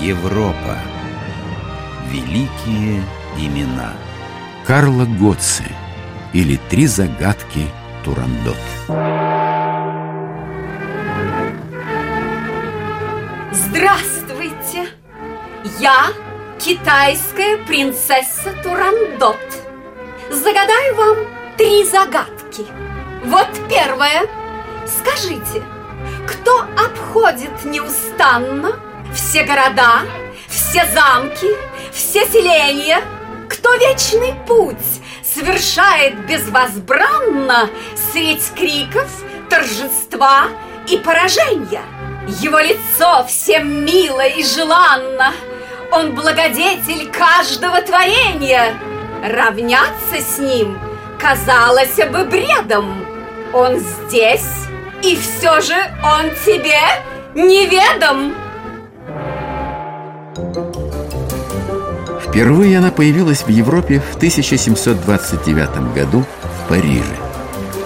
Европа. Великие имена. Карла Готце или «Три загадки Турандот». Здравствуйте! Я китайская принцесса Турандот. Загадаю вам три загадки. Вот первая. Скажите, кто обходит неустанно все города, все замки, все селения, кто вечный путь совершает безвозбранно средь криков, торжества и поражения. Его лицо всем мило и желанно, он благодетель каждого творения. Равняться с ним казалось бы бредом. Он здесь, и все же он тебе неведом. Впервые она появилась в Европе в 1729 году в Париже.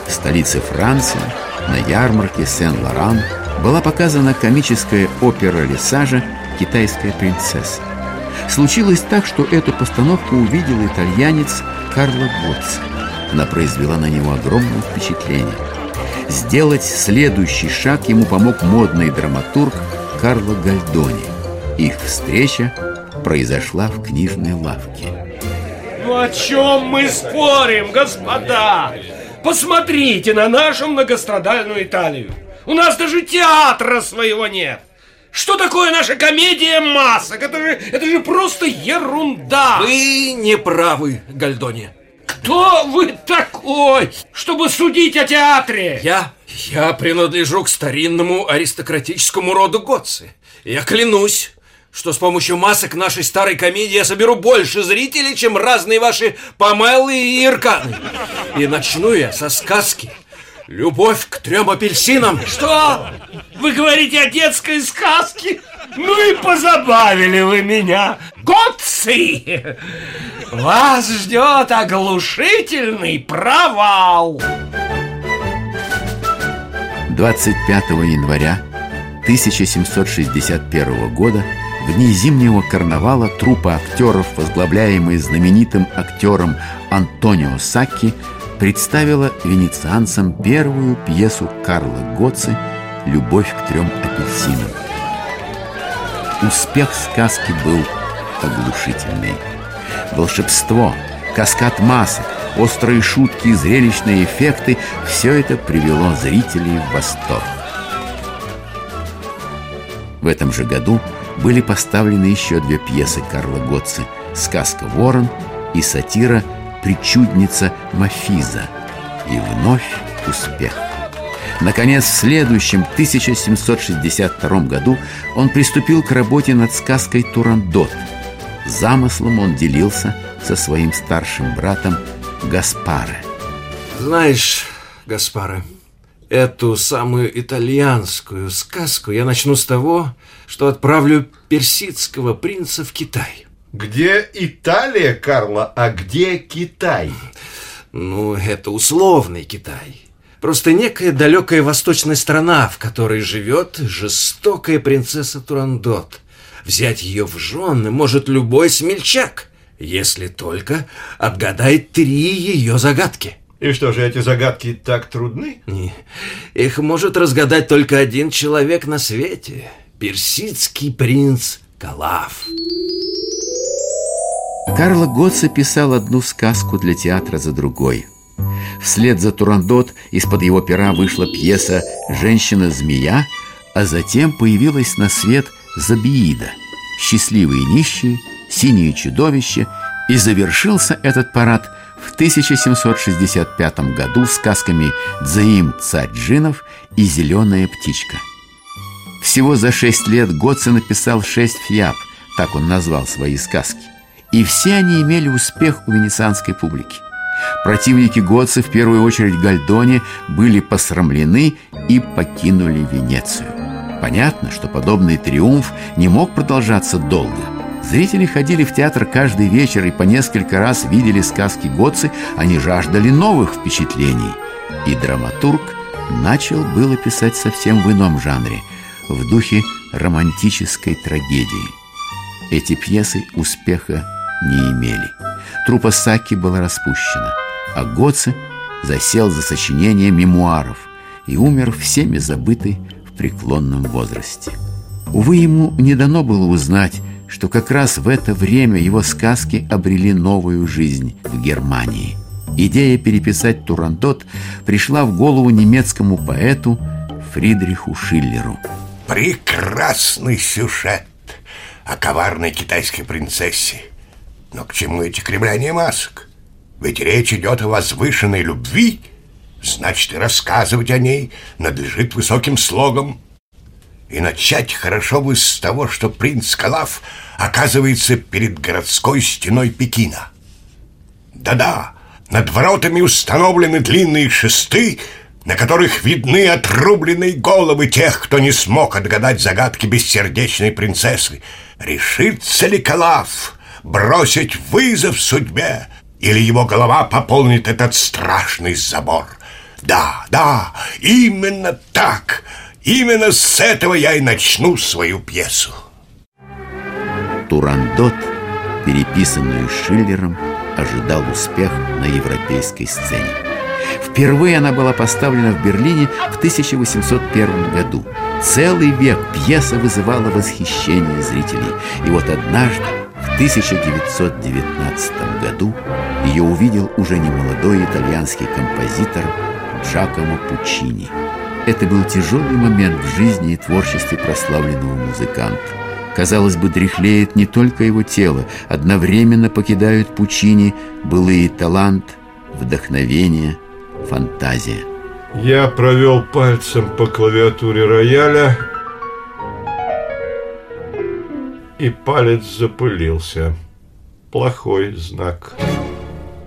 В столице Франции, на ярмарке Сен-Лоран, была показана комическая опера Лесажа «Китайская принцесса». Случилось так, что эту постановку увидел итальянец Карло Готци. Она произвела на него огромное впечатление. Сделать следующий шаг ему помог модный драматург Карло Гальдони. Их встреча произошла в книжной лавке. Ну о чем мы спорим, господа? Посмотрите на нашу многострадальную Италию. У нас даже театра своего нет. Что такое наша комедия масок? Это же, это же просто ерунда. Вы не правы, Гальдони. Кто вы такой, чтобы судить о театре? Я, я принадлежу к старинному аристократическому роду Готцы. Я клянусь, что с помощью масок нашей старой комедии я соберу больше зрителей, чем разные ваши помелы и ирканы. И начну я со сказки «Любовь к трем апельсинам». Что? Вы говорите о детской сказке? Ну и позабавили вы меня. Готцы! Вас ждет оглушительный провал. 25 января 1761 года в дни зимнего карнавала труппа актеров, возглавляемая знаменитым актером Антонио Сакки, представила венецианцам первую пьесу Карла Гоци «Любовь к трем апельсинам». Успех сказки был оглушительный. Волшебство, каскад масок, острые шутки и зрелищные эффекты – все это привело зрителей в восторг. В этом же году были поставлены еще две пьесы Карла Готци «Сказка Ворон» и сатира «Причудница Мафиза». И вновь успех. Наконец, в следующем 1762 году он приступил к работе над сказкой «Турандот». Замыслом он делился со своим старшим братом Гаспаре. Знаешь, Гаспаре, эту самую итальянскую сказку я начну с того, что отправлю персидского принца в Китай. Где Италия, Карла, а где Китай? Ну, это условный Китай. Просто некая далекая восточная страна, в которой живет жестокая принцесса Турандот. Взять ее в жены может любой смельчак, если только отгадает три ее загадки. И что же, эти загадки так трудны? Не, Их может разгадать только один человек на свете. Персидский принц Калаф. Карло Готце писал одну сказку для театра за другой. Вслед за Турандот из-под его пера вышла пьеса «Женщина-змея», а затем появилась на свет «Забиида» «Счастливые нищие», «Синее чудовище» и завершился этот парад в 1765 году сказками «Дзаим царь джинов» и «Зеленая птичка». Всего за шесть лет Готце написал шесть фьяб, так он назвал свои сказки. И все они имели успех у венецианской публики. Противники Готца, в первую очередь Гальдони, были посрамлены и покинули Венецию. Понятно, что подобный триумф не мог продолжаться долго. Зрители ходили в театр каждый вечер и по несколько раз видели сказки Готцы, они жаждали новых впечатлений. И драматург начал было писать совсем в ином жанре, в духе романтической трагедии. Эти пьесы успеха не имели. Труппа Саки была распущена, а Гоце засел за сочинение мемуаров и умер всеми забытый в преклонном возрасте. Увы, ему не дано было узнать, что как раз в это время его сказки обрели новую жизнь в Германии. Идея переписать Турандот пришла в голову немецкому поэту Фридриху Шиллеру. Прекрасный сюжет о коварной китайской принцессе. Но к чему эти кремляния масок? Ведь речь идет о возвышенной любви, значит, и рассказывать о ней надлежит высоким слогом. И начать хорошо бы с того, что принц Калаф оказывается перед городской стеной Пекина. Да-да, над воротами установлены длинные шесты, на которых видны отрубленные головы тех, кто не смог отгадать загадки бессердечной принцессы. Решится ли Калаф бросить вызов судьбе, или его голова пополнит этот страшный забор? Да, да, именно так — Именно с этого я и начну свою пьесу. Турандот, переписанную Шиллером, ожидал успех на европейской сцене. Впервые она была поставлена в Берлине в 1801 году. Целый век пьеса вызывала восхищение зрителей. И вот однажды, в 1919 году, ее увидел уже немолодой итальянский композитор Джакомо Пучини – это был тяжелый момент в жизни и творчестве прославленного музыканта. Казалось бы, дряхлеет не только его тело, одновременно покидают Пучини былые талант, вдохновение, фантазия. Я провел пальцем по клавиатуре рояля, и палец запылился. Плохой знак.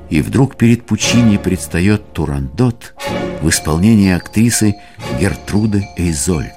И вдруг перед Пучини предстает Турандот в исполнении актрисы Гертруды Эйзольд.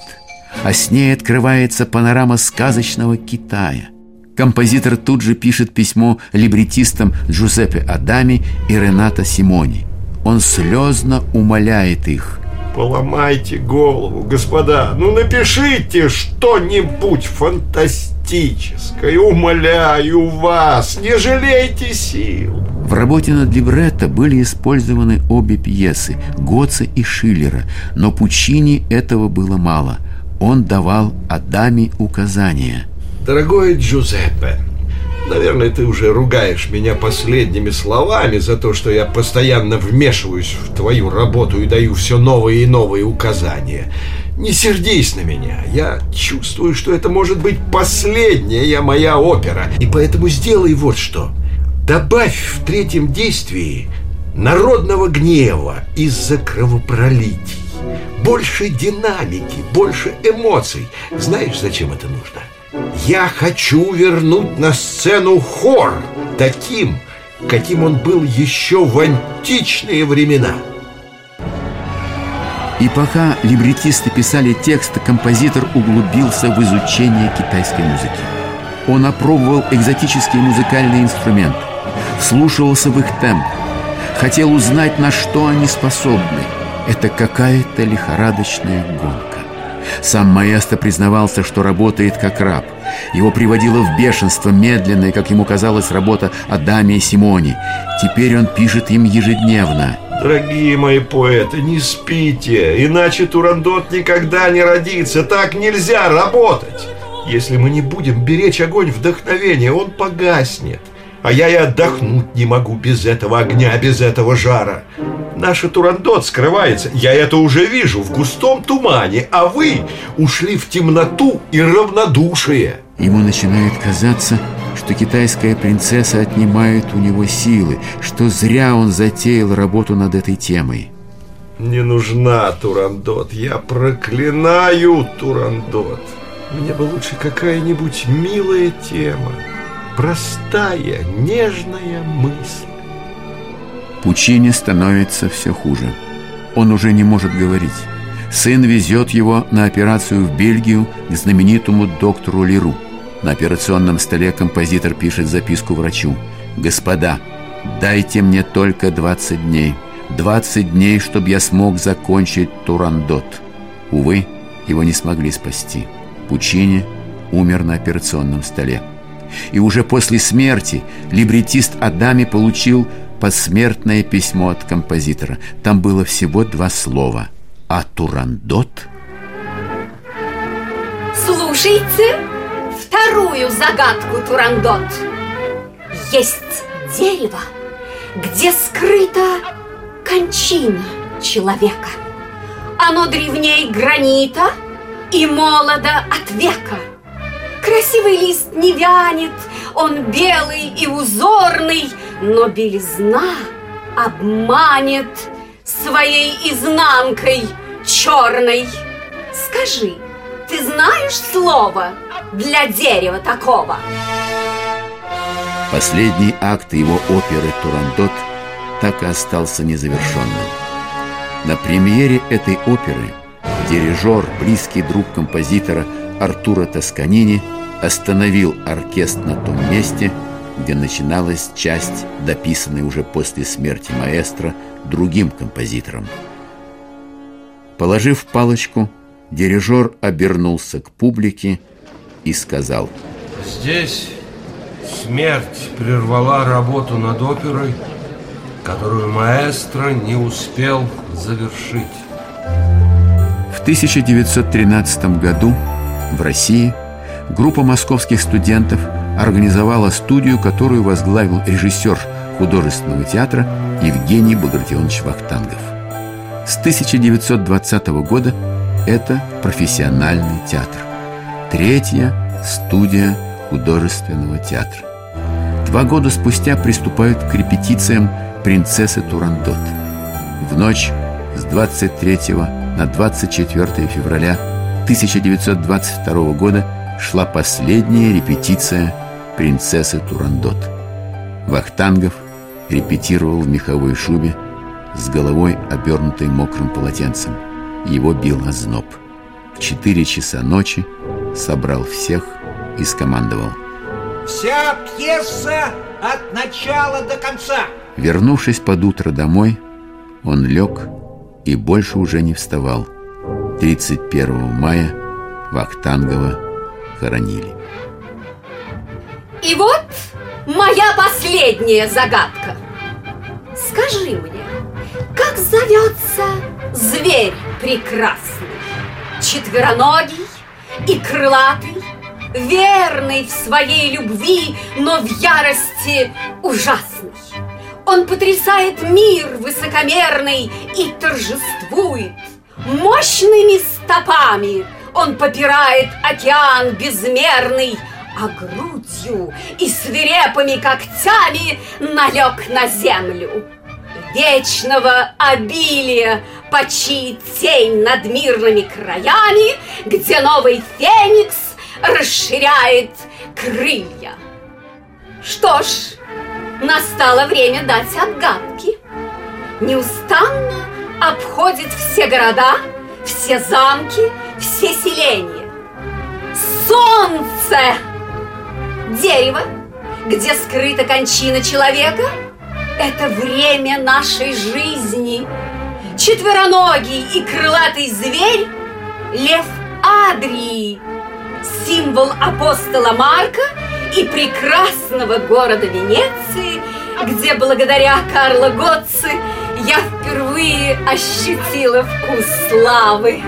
А с ней открывается панорама сказочного Китая. Композитор тут же пишет письмо либретистам Джузеппе Адами и Рената Симони. Он слезно умоляет их – Поломайте голову, господа. Ну напишите что-нибудь фантастическое. Умоляю вас, не жалейте сил. В работе над либретто были использованы обе пьесы Гоца и Шиллера, но Пучини этого было мало. Он давал Адаме указания. Дорогой Джузеппе, Наверное, ты уже ругаешь меня последними словами за то, что я постоянно вмешиваюсь в твою работу и даю все новые и новые указания. Не сердись на меня. Я чувствую, что это может быть последняя моя опера. И поэтому сделай вот что. Добавь в третьем действии народного гнева из-за кровопролитий. Больше динамики, больше эмоций. Знаешь, зачем это нужно? Я хочу вернуть на сцену хор таким, каким он был еще в античные времена. И пока либретисты писали текст, композитор углубился в изучение китайской музыки. Он опробовал экзотические музыкальные инструменты, вслушивался в их темп, хотел узнать, на что они способны. Это какая-то лихорадочная гонка. Сам Маэсто признавался, что работает как раб. Его приводило в бешенство медленная, как ему казалось, работа Адаме и Симоне. Теперь он пишет им ежедневно. Дорогие мои поэты, не спите, иначе Турандот никогда не родится. Так нельзя работать. Если мы не будем беречь огонь вдохновения, он погаснет. А я и отдохнуть не могу без этого огня, без этого жара. Наша Турандот скрывается, я это уже вижу, в густом тумане, а вы ушли в темноту и равнодушие. Ему начинает казаться, что китайская принцесса отнимает у него силы, что зря он затеял работу над этой темой. Не нужна Турандот, я проклинаю Турандот. Мне бы лучше какая-нибудь милая тема, простая, нежная мысль. Пучине становится все хуже. Он уже не может говорить. Сын везет его на операцию в Бельгию к знаменитому доктору Леру. На операционном столе композитор пишет записку врачу. «Господа, дайте мне только 20 дней. 20 дней, чтобы я смог закончить Турандот». Увы, его не смогли спасти. Пучини умер на операционном столе. И уже после смерти либретист Адами получил посмертное письмо от композитора. Там было всего два слова. А Турандот? Слушайте вторую загадку, Турандот. Есть дерево, где скрыта кончина человека. Оно древней гранита и молодо от века. Красивый лист не вянет, он белый и узорный, но белизна обманет своей изнанкой черной. Скажи, ты знаешь слово для дерева такого? Последний акт его оперы «Турандот» так и остался незавершенным. На премьере этой оперы дирижер, близкий друг композитора Артура Тосканини остановил оркестр на том месте, где начиналась часть, дописанная уже после смерти маэстро другим композитором. Положив палочку, дирижер обернулся к публике и сказал Здесь смерть прервала работу над оперой, которую маэстро не успел завершить. В 1913 году в России группа московских студентов организовала студию, которую возглавил режиссер художественного театра Евгений Багратионович Вахтангов. С 1920 года это профессиональный театр. Третья студия художественного театра. Два года спустя приступают к репетициям «Принцессы Турандот». В ночь с 23 на 24 февраля 1922 года шла последняя репетиция «Принцессы Турандот». Вахтангов репетировал в меховой шубе с головой, обернутой мокрым полотенцем. Его бил озноб. В четыре часа ночи собрал всех и скомандовал. Вся пьеса от начала до конца. Вернувшись под утро домой, он лег и больше уже не вставал. 31 мая Вахтангова хоронили. И вот моя последняя загадка. Скажи мне, как зовется зверь прекрасный, четвероногий и крылатый, верный в своей любви, но в ярости ужасный? Он потрясает мир высокомерный и торжествует. Мощными стопами он попирает океан безмерный, а грудью и свирепыми когтями налег на землю. Вечного обилия почиет тень над мирными краями, где новый феникс расширяет крылья. Что ж, настало время дать отгадки. Неустанно обходит все города, все замки, все селения. Солнце! Дерево, где скрыта кончина человека, это время нашей жизни. Четвероногий и крылатый зверь – лев Адрии, символ апостола Марка и прекрасного города Венеции, где благодаря Карло Готци я впервые ощутила вкус славы.